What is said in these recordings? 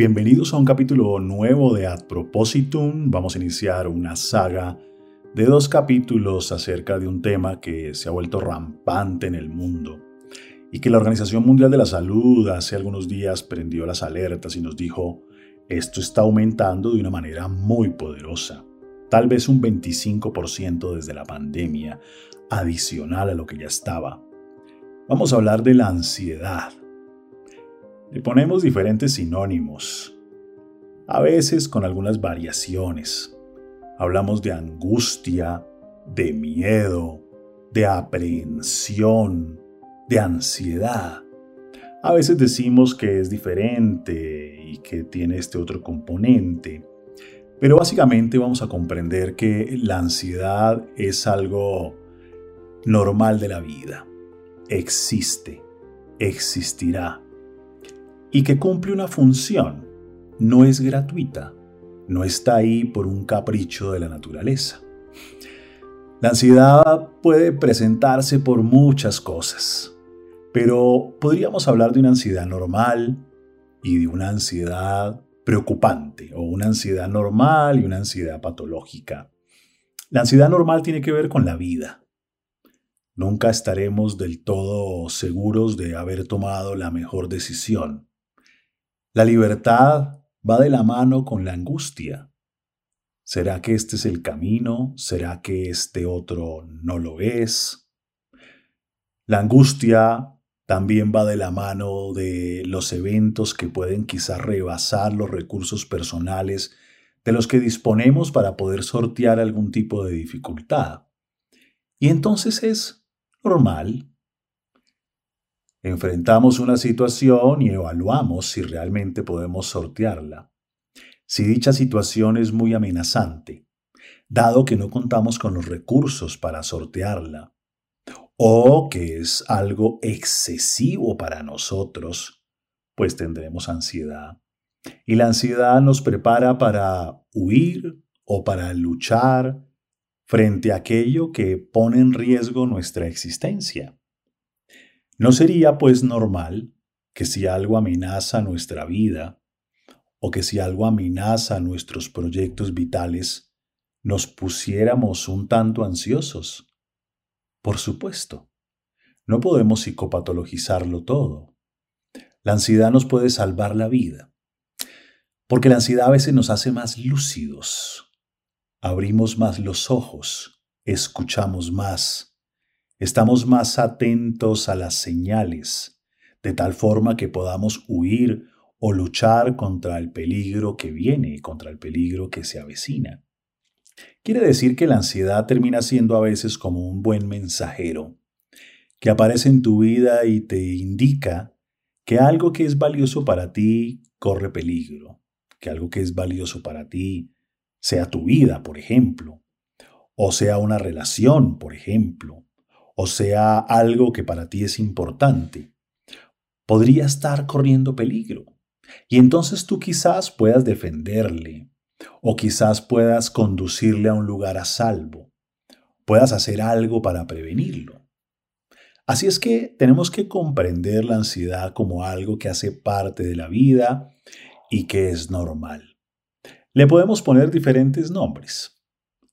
Bienvenidos a un capítulo nuevo de Ad Propositum. Vamos a iniciar una saga de dos capítulos acerca de un tema que se ha vuelto rampante en el mundo y que la Organización Mundial de la Salud hace algunos días prendió las alertas y nos dijo, esto está aumentando de una manera muy poderosa, tal vez un 25% desde la pandemia, adicional a lo que ya estaba. Vamos a hablar de la ansiedad le ponemos diferentes sinónimos, a veces con algunas variaciones. Hablamos de angustia, de miedo, de aprehensión, de ansiedad. A veces decimos que es diferente y que tiene este otro componente, pero básicamente vamos a comprender que la ansiedad es algo normal de la vida. Existe, existirá y que cumple una función. No es gratuita, no está ahí por un capricho de la naturaleza. La ansiedad puede presentarse por muchas cosas, pero podríamos hablar de una ansiedad normal y de una ansiedad preocupante, o una ansiedad normal y una ansiedad patológica. La ansiedad normal tiene que ver con la vida. Nunca estaremos del todo seguros de haber tomado la mejor decisión. La libertad va de la mano con la angustia. ¿Será que este es el camino? ¿Será que este otro no lo es? La angustia también va de la mano de los eventos que pueden quizás rebasar los recursos personales de los que disponemos para poder sortear algún tipo de dificultad. Y entonces es normal Enfrentamos una situación y evaluamos si realmente podemos sortearla. Si dicha situación es muy amenazante, dado que no contamos con los recursos para sortearla, o que es algo excesivo para nosotros, pues tendremos ansiedad. Y la ansiedad nos prepara para huir o para luchar frente a aquello que pone en riesgo nuestra existencia. ¿No sería pues normal que si algo amenaza nuestra vida o que si algo amenaza nuestros proyectos vitales, nos pusiéramos un tanto ansiosos? Por supuesto, no podemos psicopatologizarlo todo. La ansiedad nos puede salvar la vida, porque la ansiedad a veces nos hace más lúcidos, abrimos más los ojos, escuchamos más, Estamos más atentos a las señales, de tal forma que podamos huir o luchar contra el peligro que viene, contra el peligro que se avecina. Quiere decir que la ansiedad termina siendo a veces como un buen mensajero, que aparece en tu vida y te indica que algo que es valioso para ti corre peligro, que algo que es valioso para ti sea tu vida, por ejemplo, o sea una relación, por ejemplo, o sea algo que para ti es importante, podría estar corriendo peligro. Y entonces tú quizás puedas defenderle o quizás puedas conducirle a un lugar a salvo, puedas hacer algo para prevenirlo. Así es que tenemos que comprender la ansiedad como algo que hace parte de la vida y que es normal. Le podemos poner diferentes nombres.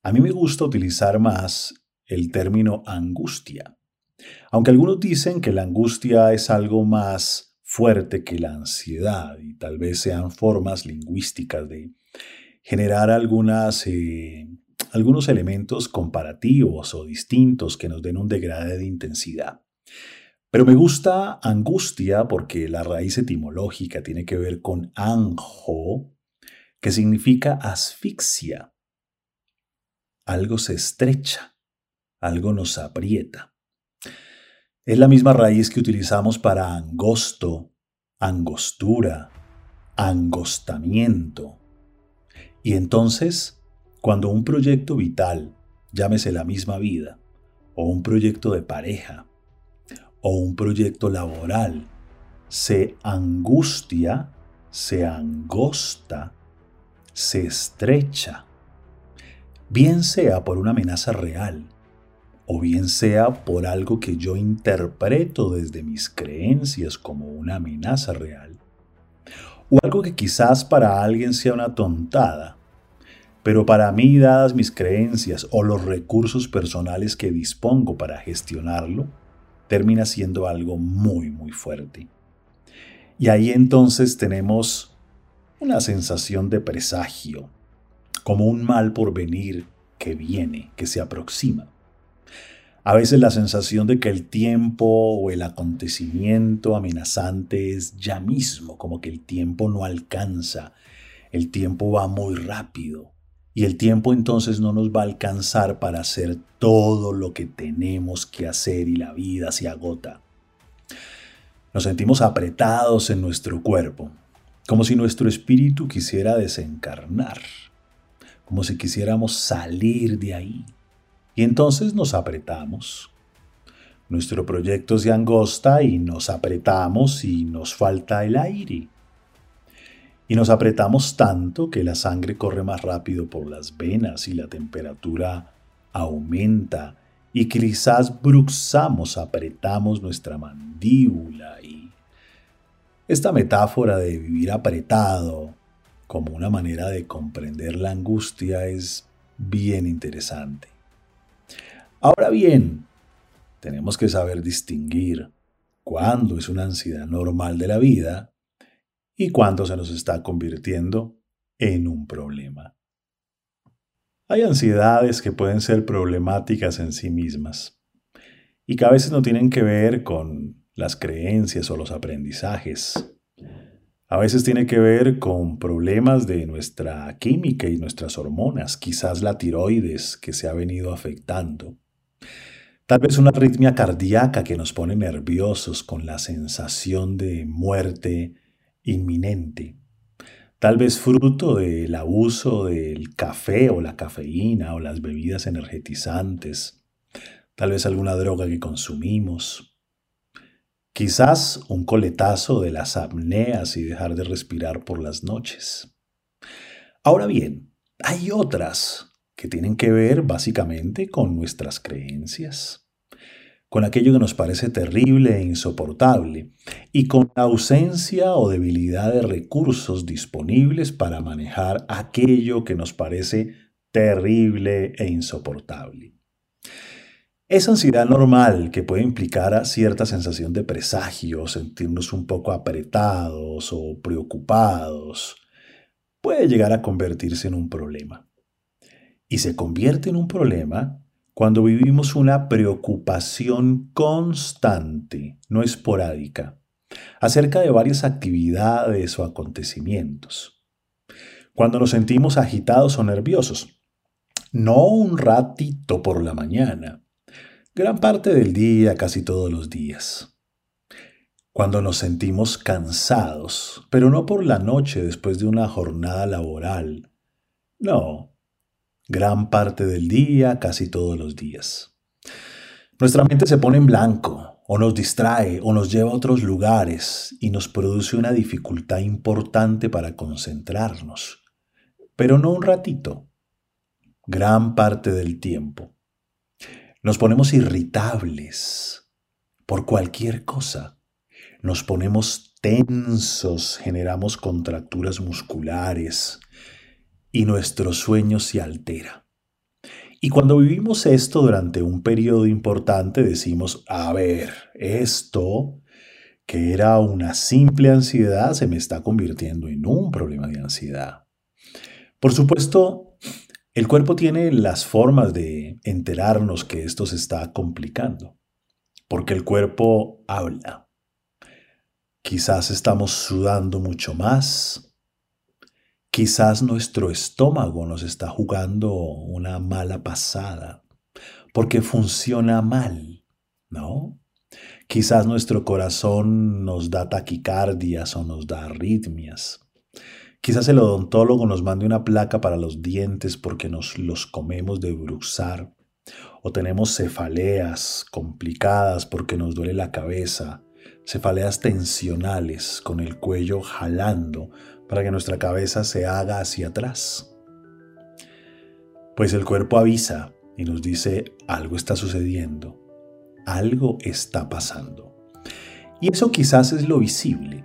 A mí me gusta utilizar más el término angustia. Aunque algunos dicen que la angustia es algo más fuerte que la ansiedad y tal vez sean formas lingüísticas de generar eh, algunos elementos comparativos o distintos que nos den un degrade de intensidad. Pero me gusta angustia porque la raíz etimológica tiene que ver con anjo, que significa asfixia. Algo se estrecha, algo nos aprieta. Es la misma raíz que utilizamos para angosto, angostura, angostamiento. Y entonces, cuando un proyecto vital, llámese la misma vida, o un proyecto de pareja, o un proyecto laboral, se angustia, se angosta, se estrecha, bien sea por una amenaza real, o bien sea por algo que yo interpreto desde mis creencias como una amenaza real, o algo que quizás para alguien sea una tontada, pero para mí, dadas mis creencias o los recursos personales que dispongo para gestionarlo, termina siendo algo muy, muy fuerte. Y ahí entonces tenemos una sensación de presagio, como un mal por venir que viene, que se aproxima. A veces la sensación de que el tiempo o el acontecimiento amenazante es ya mismo, como que el tiempo no alcanza, el tiempo va muy rápido y el tiempo entonces no nos va a alcanzar para hacer todo lo que tenemos que hacer y la vida se agota. Nos sentimos apretados en nuestro cuerpo, como si nuestro espíritu quisiera desencarnar, como si quisiéramos salir de ahí. Y entonces nos apretamos. Nuestro proyecto se angosta y nos apretamos y nos falta el aire. Y nos apretamos tanto que la sangre corre más rápido por las venas y la temperatura aumenta y quizás bruxamos, apretamos nuestra mandíbula y esta metáfora de vivir apretado como una manera de comprender la angustia es bien interesante. Ahora bien, tenemos que saber distinguir cuándo es una ansiedad normal de la vida y cuándo se nos está convirtiendo en un problema. Hay ansiedades que pueden ser problemáticas en sí mismas y que a veces no tienen que ver con las creencias o los aprendizajes. A veces tiene que ver con problemas de nuestra química y nuestras hormonas, quizás la tiroides que se ha venido afectando Tal vez una arritmia cardíaca que nos pone nerviosos con la sensación de muerte inminente. Tal vez fruto del abuso del café o la cafeína o las bebidas energetizantes. Tal vez alguna droga que consumimos. Quizás un coletazo de las apneas y dejar de respirar por las noches. Ahora bien, hay otras que tienen que ver básicamente con nuestras creencias, con aquello que nos parece terrible e insoportable, y con la ausencia o debilidad de recursos disponibles para manejar aquello que nos parece terrible e insoportable. Esa ansiedad normal que puede implicar a cierta sensación de presagio, sentirnos un poco apretados o preocupados, puede llegar a convertirse en un problema y se convierte en un problema cuando vivimos una preocupación constante, no esporádica, acerca de varias actividades o acontecimientos. Cuando nos sentimos agitados o nerviosos, no un ratito por la mañana, gran parte del día, casi todos los días. Cuando nos sentimos cansados, pero no por la noche después de una jornada laboral, no, gran parte del día, casi todos los días. Nuestra mente se pone en blanco, o nos distrae, o nos lleva a otros lugares y nos produce una dificultad importante para concentrarnos. Pero no un ratito, gran parte del tiempo. Nos ponemos irritables por cualquier cosa. Nos ponemos tensos, generamos contracturas musculares, y nuestro sueño se altera. Y cuando vivimos esto durante un periodo importante decimos, a ver, esto que era una simple ansiedad se me está convirtiendo en un problema de ansiedad. Por supuesto, el cuerpo tiene las formas de enterarnos que esto se está complicando, porque el cuerpo habla. Quizás estamos sudando mucho más, Quizás nuestro estómago nos está jugando una mala pasada porque funciona mal, ¿no? Quizás nuestro corazón nos da taquicardias o nos da arritmias. Quizás el odontólogo nos mande una placa para los dientes porque nos los comemos de bruxar. O tenemos cefaleas complicadas porque nos duele la cabeza. Cefaleas tensionales con el cuello jalando para que nuestra cabeza se haga hacia atrás. Pues el cuerpo avisa y nos dice algo está sucediendo, algo está pasando. Y eso quizás es lo visible.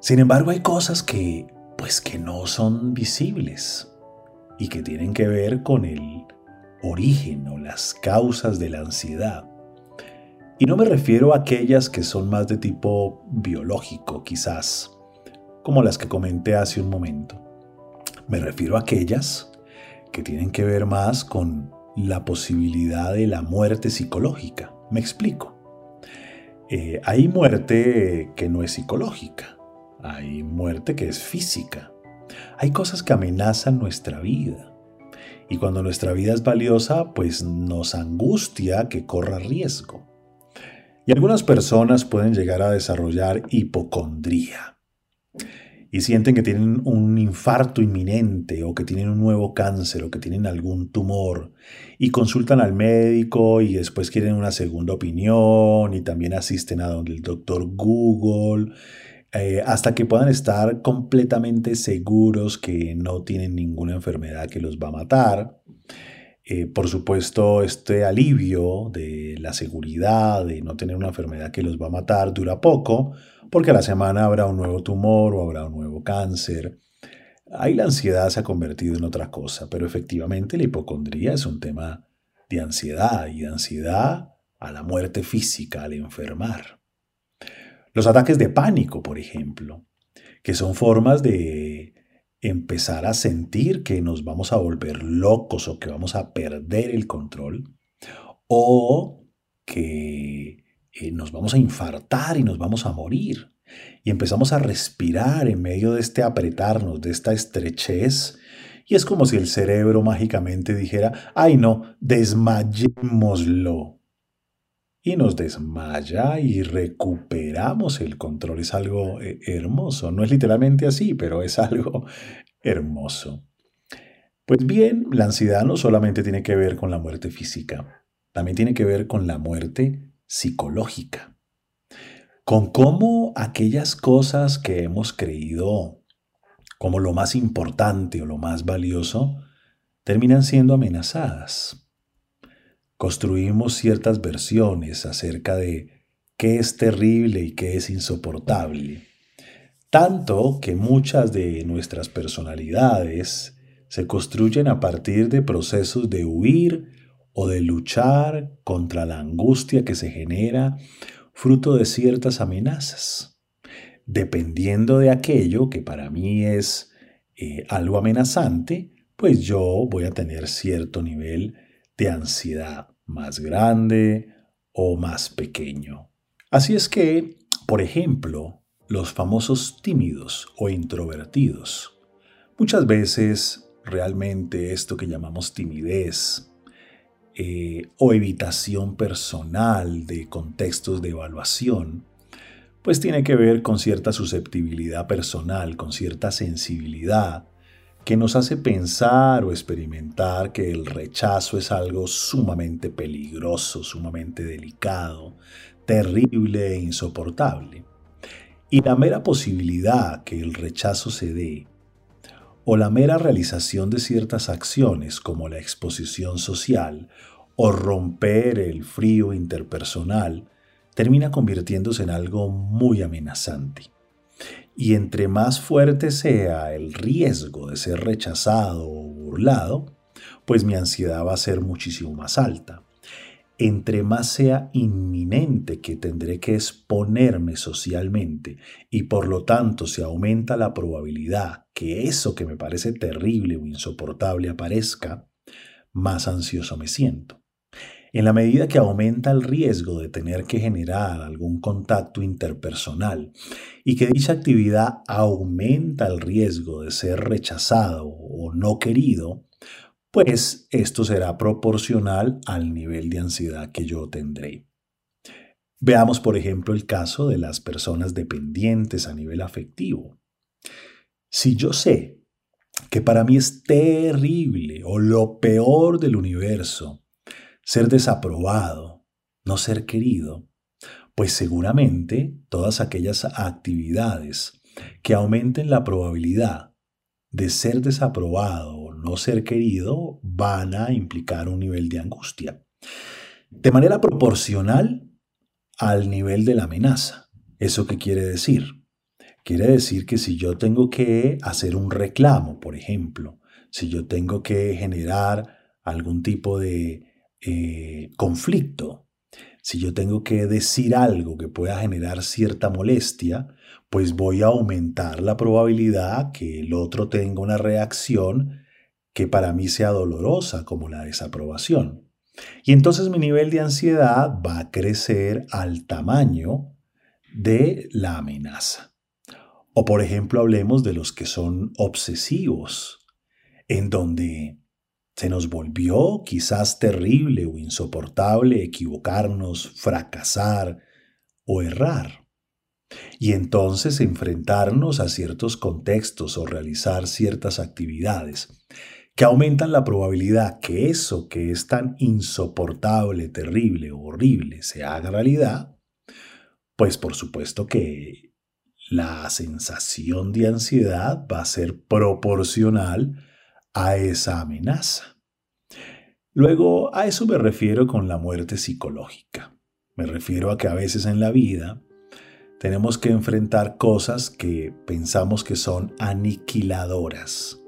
Sin embargo, hay cosas que, pues que no son visibles y que tienen que ver con el origen o las causas de la ansiedad. Y no me refiero a aquellas que son más de tipo biológico, quizás, como las que comenté hace un momento. Me refiero a aquellas que tienen que ver más con la posibilidad de la muerte psicológica. Me explico. Eh, hay muerte que no es psicológica, hay muerte que es física. Hay cosas que amenazan nuestra vida. Y cuando nuestra vida es valiosa, pues nos angustia que corra riesgo. Y algunas personas pueden llegar a desarrollar hipocondría y sienten que tienen un infarto inminente o que tienen un nuevo cáncer o que tienen algún tumor y consultan al médico y después quieren una segunda opinión y también asisten a donde el doctor Google eh, hasta que puedan estar completamente seguros que no tienen ninguna enfermedad que los va a matar. Eh, por supuesto, este alivio de la seguridad de no tener una enfermedad que los va a matar dura poco, porque a la semana habrá un nuevo tumor o habrá un nuevo cáncer. Ahí la ansiedad se ha convertido en otra cosa, pero efectivamente la hipocondría es un tema de ansiedad y de ansiedad a la muerte física, al enfermar. Los ataques de pánico, por ejemplo, que son formas de empezar a sentir que nos vamos a volver locos o que vamos a perder el control, o que eh, nos vamos a infartar y nos vamos a morir. Y empezamos a respirar en medio de este apretarnos, de esta estrechez, y es como si el cerebro mágicamente dijera, ay no, desmayémoslo y nos desmaya y recuperamos el control. Es algo eh, hermoso. No es literalmente así, pero es algo hermoso. Pues bien, la ansiedad no solamente tiene que ver con la muerte física, también tiene que ver con la muerte psicológica. Con cómo aquellas cosas que hemos creído como lo más importante o lo más valioso terminan siendo amenazadas construimos ciertas versiones acerca de qué es terrible y qué es insoportable. Tanto que muchas de nuestras personalidades se construyen a partir de procesos de huir o de luchar contra la angustia que se genera fruto de ciertas amenazas. Dependiendo de aquello que para mí es eh, algo amenazante, pues yo voy a tener cierto nivel de ansiedad más grande o más pequeño. Así es que, por ejemplo, los famosos tímidos o introvertidos. Muchas veces realmente esto que llamamos timidez eh, o evitación personal de contextos de evaluación, pues tiene que ver con cierta susceptibilidad personal, con cierta sensibilidad que nos hace pensar o experimentar que el rechazo es algo sumamente peligroso, sumamente delicado, terrible e insoportable. Y la mera posibilidad que el rechazo se dé, o la mera realización de ciertas acciones como la exposición social o romper el frío interpersonal, termina convirtiéndose en algo muy amenazante. Y entre más fuerte sea el riesgo de ser rechazado o burlado, pues mi ansiedad va a ser muchísimo más alta. Entre más sea inminente que tendré que exponerme socialmente y por lo tanto se aumenta la probabilidad que eso que me parece terrible o insoportable aparezca, más ansioso me siento. En la medida que aumenta el riesgo de tener que generar algún contacto interpersonal y que dicha actividad aumenta el riesgo de ser rechazado o no querido, pues esto será proporcional al nivel de ansiedad que yo tendré. Veamos, por ejemplo, el caso de las personas dependientes a nivel afectivo. Si yo sé que para mí es terrible o lo peor del universo ser desaprobado, no ser querido, pues seguramente todas aquellas actividades que aumenten la probabilidad de ser desaprobado o no ser querido van a implicar un nivel de angustia. De manera proporcional al nivel de la amenaza. ¿Eso qué quiere decir? Quiere decir que si yo tengo que hacer un reclamo, por ejemplo, si yo tengo que generar algún tipo de eh, conflicto, si yo tengo que decir algo que pueda generar cierta molestia, pues voy a aumentar la probabilidad que el otro tenga una reacción que para mí sea dolorosa, como la desaprobación. Y entonces mi nivel de ansiedad va a crecer al tamaño de la amenaza. O por ejemplo hablemos de los que son obsesivos, en donde se nos volvió quizás terrible o insoportable equivocarnos, fracasar o errar. Y entonces enfrentarnos a ciertos contextos o realizar ciertas actividades que aumentan la probabilidad que eso que es tan insoportable, terrible o horrible se haga realidad, pues por supuesto que la sensación de ansiedad va a ser proporcional a esa amenaza. Luego, a eso me refiero con la muerte psicológica. Me refiero a que a veces en la vida tenemos que enfrentar cosas que pensamos que son aniquiladoras,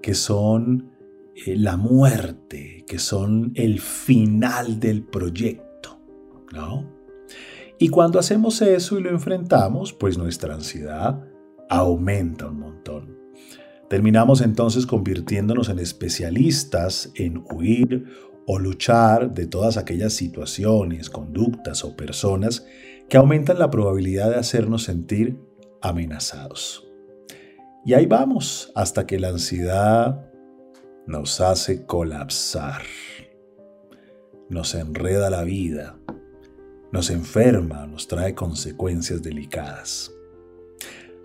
que son eh, la muerte, que son el final del proyecto, ¿no? Y cuando hacemos eso y lo enfrentamos, pues nuestra ansiedad aumenta un montón. Terminamos entonces convirtiéndonos en especialistas en huir o luchar de todas aquellas situaciones, conductas o personas que aumentan la probabilidad de hacernos sentir amenazados. Y ahí vamos hasta que la ansiedad nos hace colapsar, nos enreda la vida, nos enferma, nos trae consecuencias delicadas.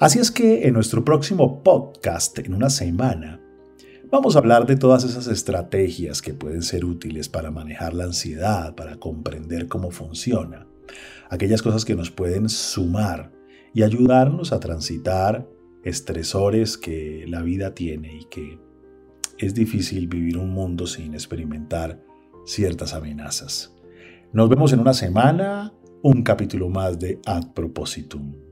Así es que en nuestro próximo podcast, en una semana, vamos a hablar de todas esas estrategias que pueden ser útiles para manejar la ansiedad, para comprender cómo funciona, aquellas cosas que nos pueden sumar y ayudarnos a transitar estresores que la vida tiene y que es difícil vivir un mundo sin experimentar ciertas amenazas. Nos vemos en una semana, un capítulo más de Ad Propositum.